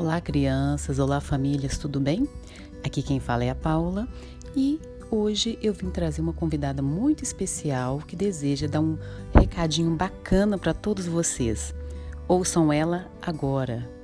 Olá, crianças, olá, famílias, tudo bem? Aqui quem fala é a Paula e hoje eu vim trazer uma convidada muito especial que deseja dar um recadinho bacana para todos vocês. Ouçam ela agora.